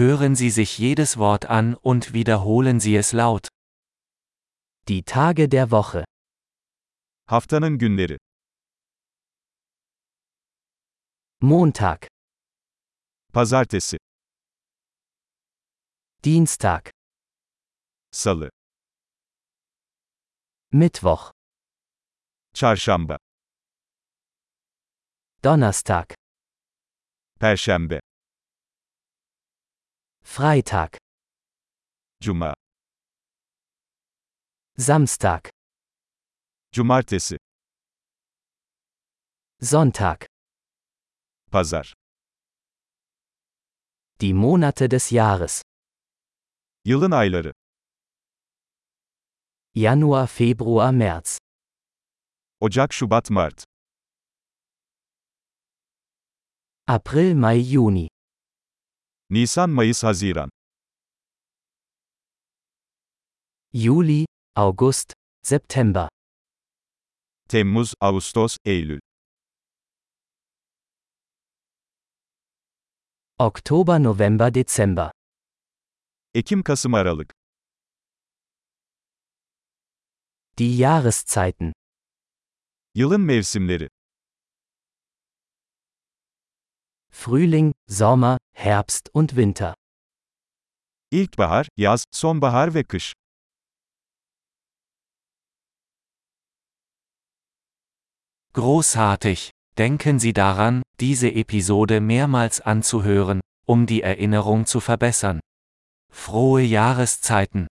Hören Sie sich jedes Wort an und wiederholen Sie es laut. Die Tage der Woche. Haftanın günleri. Montag, Pazartesi, Dienstag, Salı, Mittwoch, Çarşamba, Donnerstag, Perşembe, Freitag, Cuma, Samstag, Cumartesi, Sonntag. Pazar. Die Monate des Jahres. Yılın ayları. Januar, Februar, März. Ocak, Şubat, Mart. April, Mai, Juni. Nisan, Mayıs, Haziran. Juli, August, September. Temmuz, Ağustos, Eylül. Oktober, November, Dezember. Ekim, Kasım, Aralık. Die Jahreszeiten. Yılın mevsimleri. Frühling, Sommer, Herbst und Winter. İlkbahar, yaz, sonbahar ve kış. Großartig! Denken Sie daran, diese Episode mehrmals anzuhören, um die Erinnerung zu verbessern. Frohe Jahreszeiten!